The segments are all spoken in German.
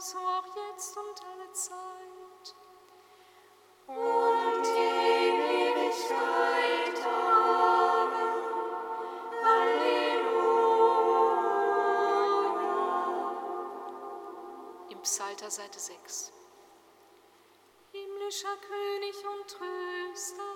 so auch jetzt und alle Zeit. Und in Ewigkeit. Amen. Halleluja. Im Psalter Seite 6. Himmlischer König und Tröster,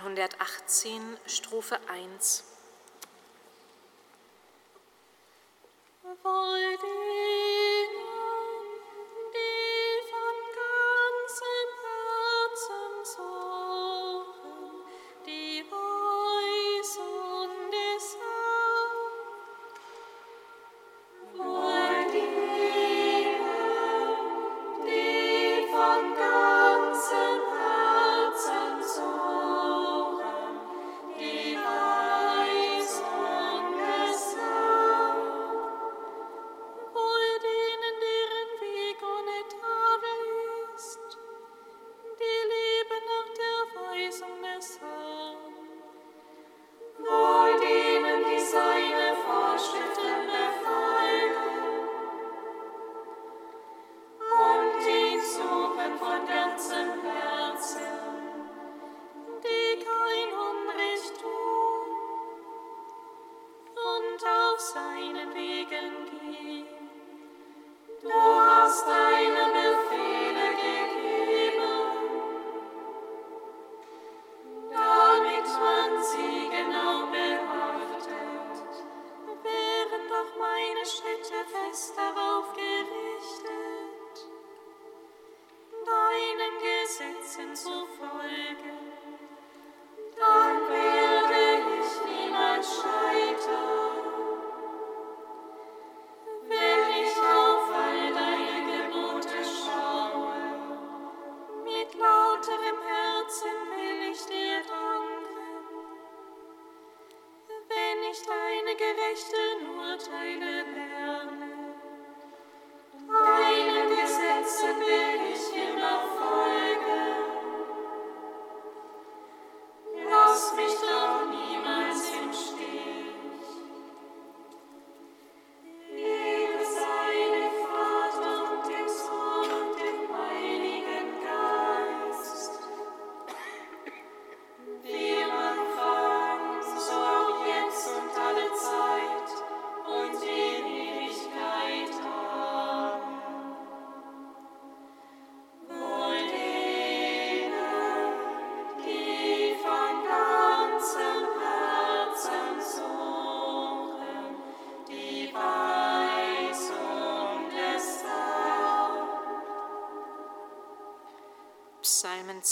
118, Strophe 1.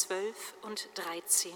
12 und 13.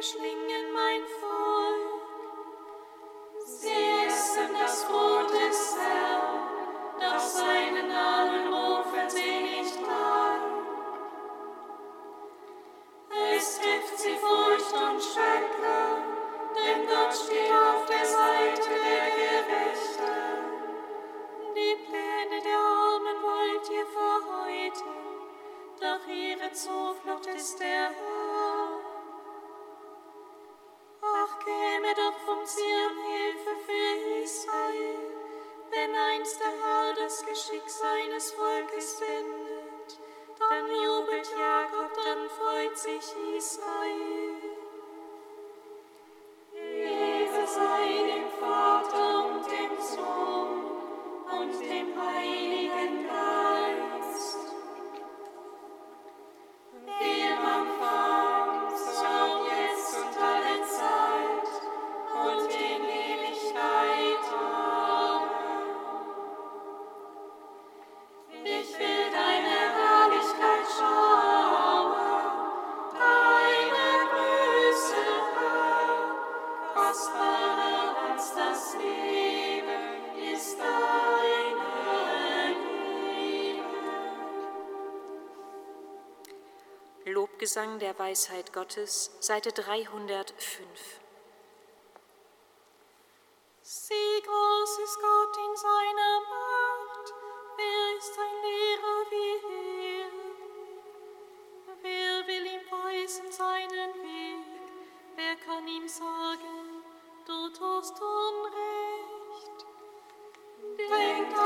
einst der Lobgesang der Weisheit Gottes, Seite 305. Sieh, groß ist Gott in seiner Macht, wer ist ein Lehrer wie er? Wer will ihm weisen seinen Weg? Wer kann ihm sagen, du tust Unrecht? Denkt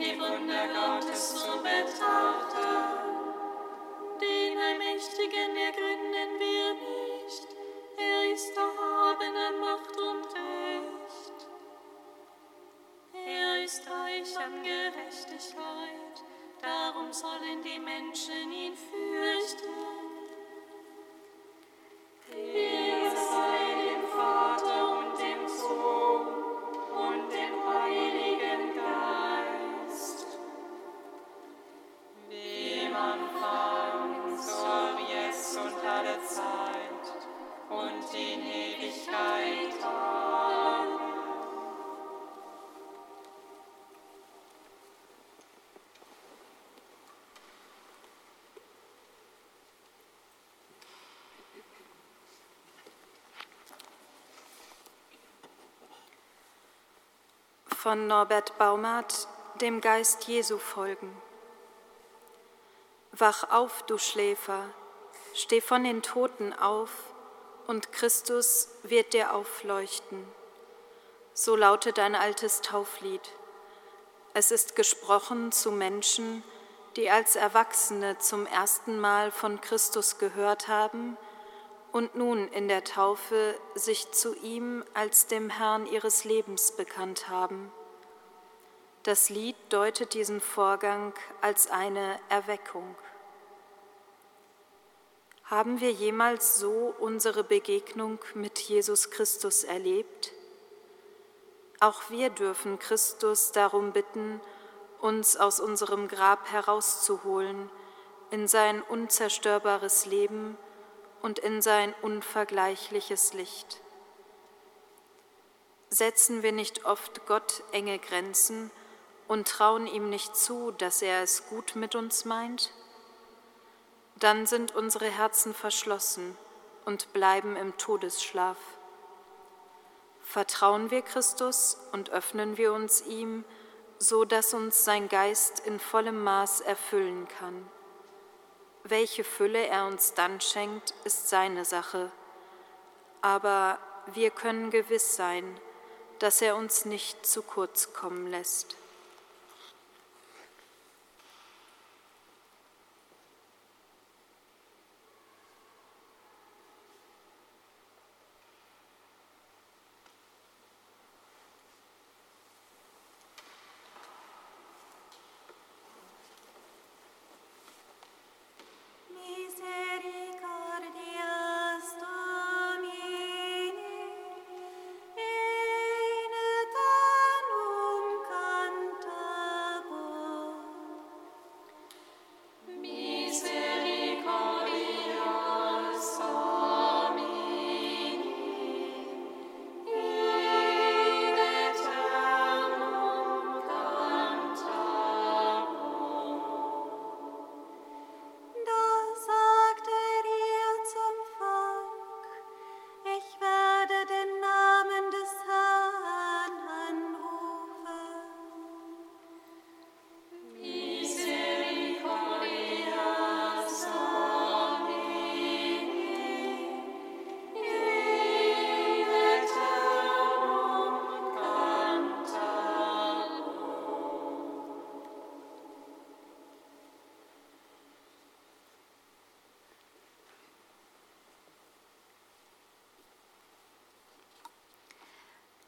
die Wunder Gottes zu betrachten. Den Allmächtigen ergründen wir nicht, er ist erhaben an Macht und Recht. Er ist reich an Gerechtigkeit, darum sollen die Menschen ihn fürchten. Ehre Von Norbert Baumert, dem Geist Jesu folgen. Wach auf, du Schläfer, steh von den Toten auf, und Christus wird dir aufleuchten. So lautet ein altes Tauflied. Es ist gesprochen zu Menschen, die als Erwachsene zum ersten Mal von Christus gehört haben und nun in der Taufe sich zu ihm als dem Herrn ihres Lebens bekannt haben. Das Lied deutet diesen Vorgang als eine Erweckung. Haben wir jemals so unsere Begegnung mit Jesus Christus erlebt? Auch wir dürfen Christus darum bitten, uns aus unserem Grab herauszuholen in sein unzerstörbares Leben und in sein unvergleichliches Licht. Setzen wir nicht oft Gott enge Grenzen und trauen ihm nicht zu, dass er es gut mit uns meint? Dann sind unsere Herzen verschlossen und bleiben im Todesschlaf. Vertrauen wir Christus und öffnen wir uns ihm, so dass uns sein Geist in vollem Maß erfüllen kann. Welche Fülle er uns dann schenkt, ist seine Sache. Aber wir können gewiss sein, dass er uns nicht zu kurz kommen lässt.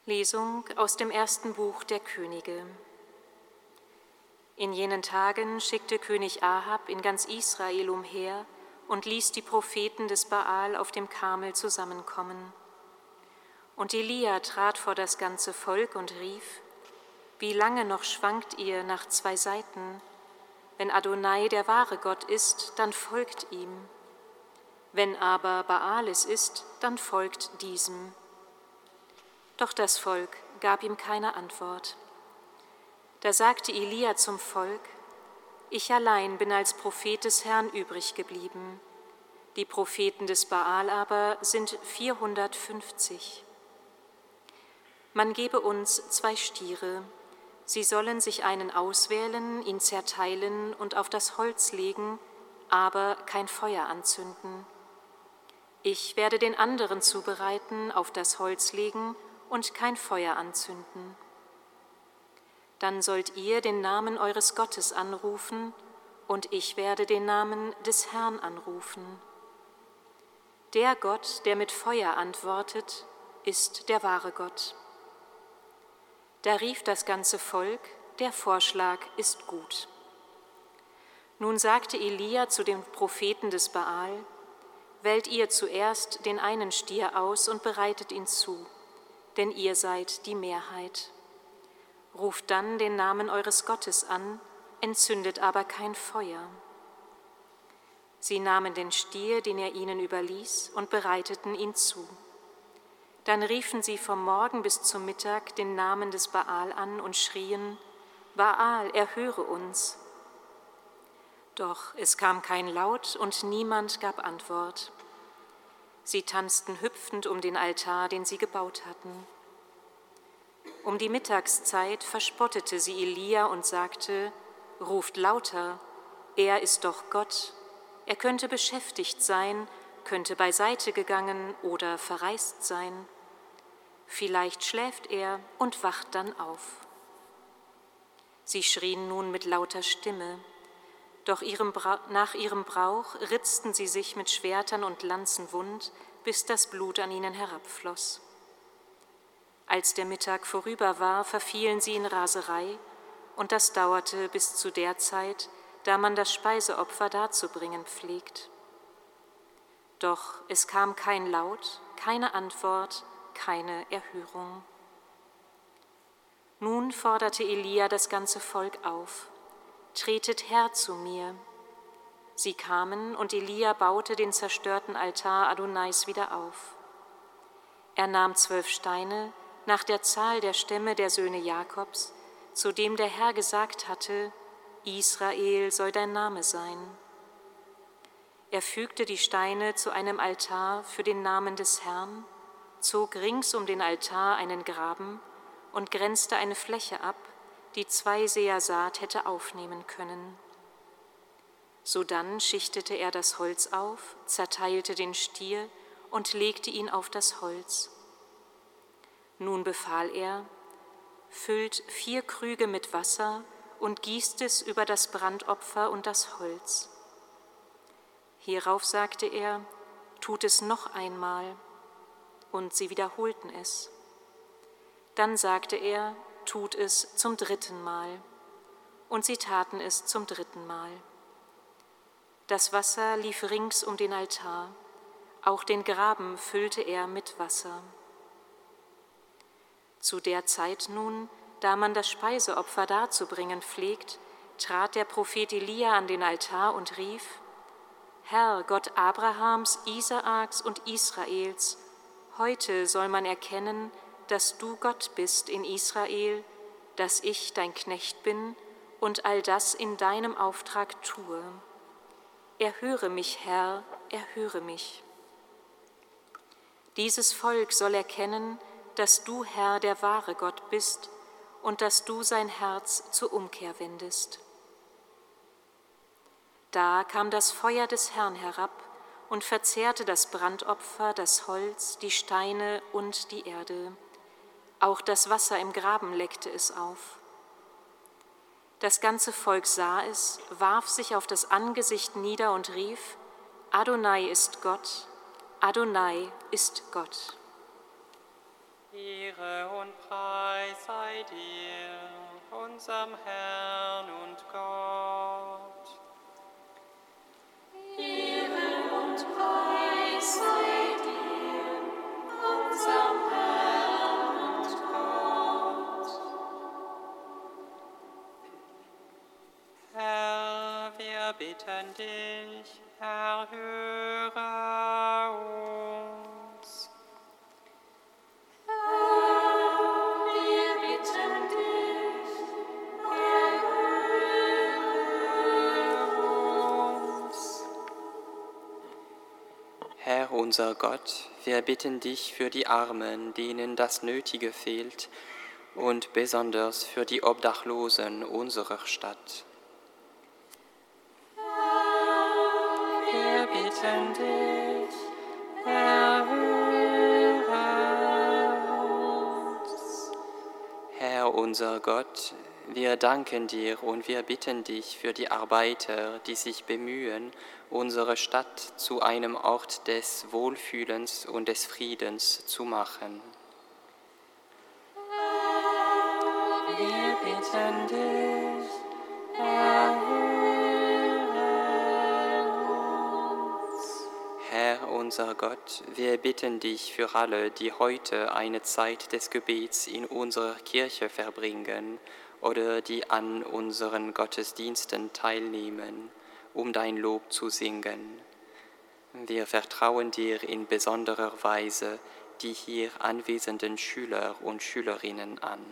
Lesung aus dem ersten Buch der Könige. In jenen Tagen schickte König Ahab in ganz Israel umher und ließ die Propheten des Baal auf dem Karmel zusammenkommen. Und Elia trat vor das ganze Volk und rief, Wie lange noch schwankt ihr nach zwei Seiten? Wenn Adonai der wahre Gott ist, dann folgt ihm. Wenn aber Baal es ist, dann folgt diesem. Doch das Volk gab ihm keine Antwort. Da sagte Elia zum Volk, ich allein bin als Prophet des Herrn übrig geblieben. Die Propheten des Baal aber sind 450. Man gebe uns zwei Stiere. Sie sollen sich einen auswählen, ihn zerteilen und auf das Holz legen, aber kein Feuer anzünden. Ich werde den anderen zubereiten, auf das Holz legen und kein Feuer anzünden. Dann sollt ihr den Namen eures Gottes anrufen, und ich werde den Namen des Herrn anrufen. Der Gott, der mit Feuer antwortet, ist der wahre Gott. Da rief das ganze Volk, der Vorschlag ist gut. Nun sagte Elia zu den Propheten des Baal, Wählt ihr zuerst den einen Stier aus und bereitet ihn zu denn ihr seid die Mehrheit. Ruft dann den Namen eures Gottes an, entzündet aber kein Feuer. Sie nahmen den Stier, den er ihnen überließ, und bereiteten ihn zu. Dann riefen sie vom Morgen bis zum Mittag den Namen des Baal an und schrien, Baal, erhöre uns. Doch es kam kein Laut und niemand gab Antwort. Sie tanzten hüpfend um den Altar, den sie gebaut hatten. Um die Mittagszeit verspottete sie Elia und sagte, ruft lauter, er ist doch Gott, er könnte beschäftigt sein, könnte beiseite gegangen oder verreist sein. Vielleicht schläft er und wacht dann auf. Sie schrien nun mit lauter Stimme, doch ihrem nach ihrem Brauch ritzten sie sich mit Schwertern und Lanzen wund, bis das Blut an ihnen herabfloss. Als der Mittag vorüber war, verfielen sie in Raserei, und das dauerte bis zu der Zeit, da man das Speiseopfer darzubringen pflegt. Doch es kam kein Laut, keine Antwort, keine Erhörung. Nun forderte Elia das ganze Volk auf tretet her zu mir. Sie kamen, und Elia baute den zerstörten Altar Adonais wieder auf. Er nahm zwölf Steine nach der Zahl der Stämme der Söhne Jakobs, zu dem der Herr gesagt hatte, Israel soll dein Name sein. Er fügte die Steine zu einem Altar für den Namen des Herrn, zog rings um den Altar einen Graben und grenzte eine Fläche ab, die zwei Seher Saat hätte aufnehmen können. Sodann schichtete er das Holz auf, zerteilte den Stier und legte ihn auf das Holz. Nun befahl er, füllt vier Krüge mit Wasser und gießt es über das Brandopfer und das Holz. Hierauf sagte er, tut es noch einmal, und sie wiederholten es. Dann sagte er, tut es zum dritten Mal. Und sie taten es zum dritten Mal. Das Wasser lief rings um den Altar, auch den Graben füllte er mit Wasser. Zu der Zeit nun, da man das Speiseopfer darzubringen pflegt, trat der Prophet Elia an den Altar und rief, Herr, Gott Abrahams, Isaaks und Israels, heute soll man erkennen, dass du Gott bist in Israel, dass ich dein Knecht bin und all das in deinem Auftrag tue. Erhöre mich, Herr, erhöre mich. Dieses Volk soll erkennen, dass du, Herr, der wahre Gott bist und dass du sein Herz zur Umkehr wendest. Da kam das Feuer des Herrn herab und verzehrte das Brandopfer, das Holz, die Steine und die Erde. Auch das Wasser im Graben leckte es auf. Das ganze Volk sah es, warf sich auf das Angesicht nieder und rief, Adonai ist Gott, Adonai ist Gott. Ehre und Preis sei dir, unserem Herrn und Gott. Ehre und Preis sei dir, bitten dich, erhöre uns. Herr, wir bitten dich, erhöre uns. Herr unser Gott, wir bitten dich für die Armen, denen das Nötige fehlt, und besonders für die Obdachlosen unserer Stadt. Unser Gott, wir danken dir und wir bitten dich für die Arbeiter, die sich bemühen, unsere Stadt zu einem Ort des Wohlfühlens und des Friedens zu machen. Wir bitten dich, unser Gott, wir bitten dich für alle, die heute eine Zeit des Gebets in unserer Kirche verbringen oder die an unseren Gottesdiensten teilnehmen, um dein Lob zu singen. Wir vertrauen dir in besonderer Weise die hier anwesenden Schüler und Schülerinnen an.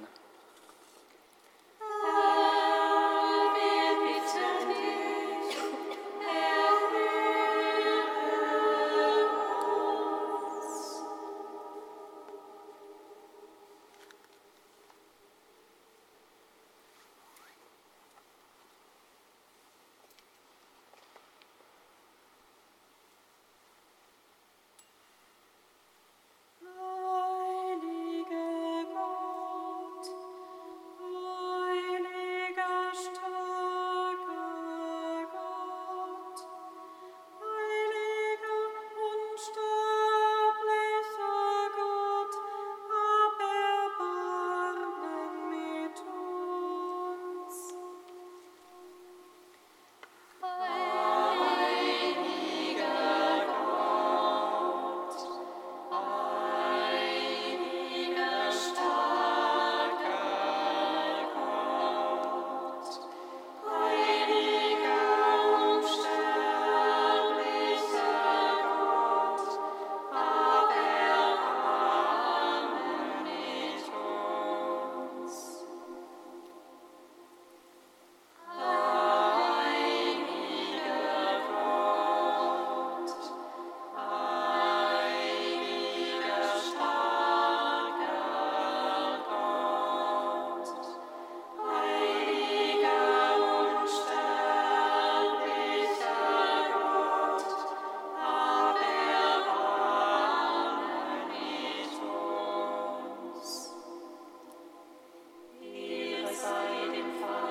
Ehre sei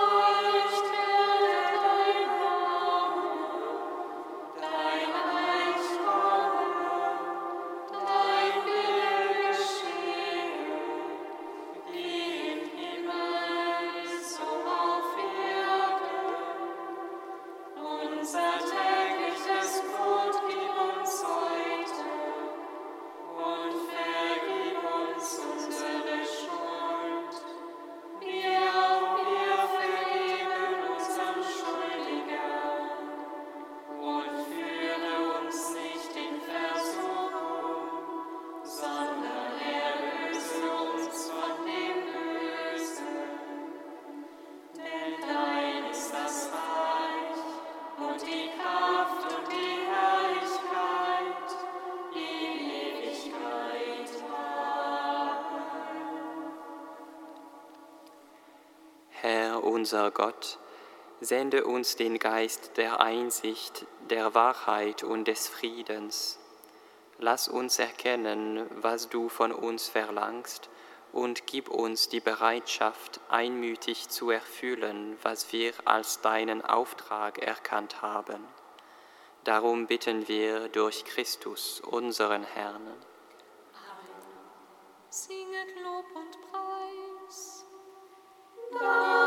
unser Gott, sende uns den Geist der Einsicht, der Wahrheit und des Friedens. Lass uns erkennen, was du von uns verlangst, und gib uns die Bereitschaft, einmütig zu erfüllen, was wir als deinen Auftrag erkannt haben. Darum bitten wir durch Christus, unseren Herrn. Amen. Singet Lob und Preis. Amen.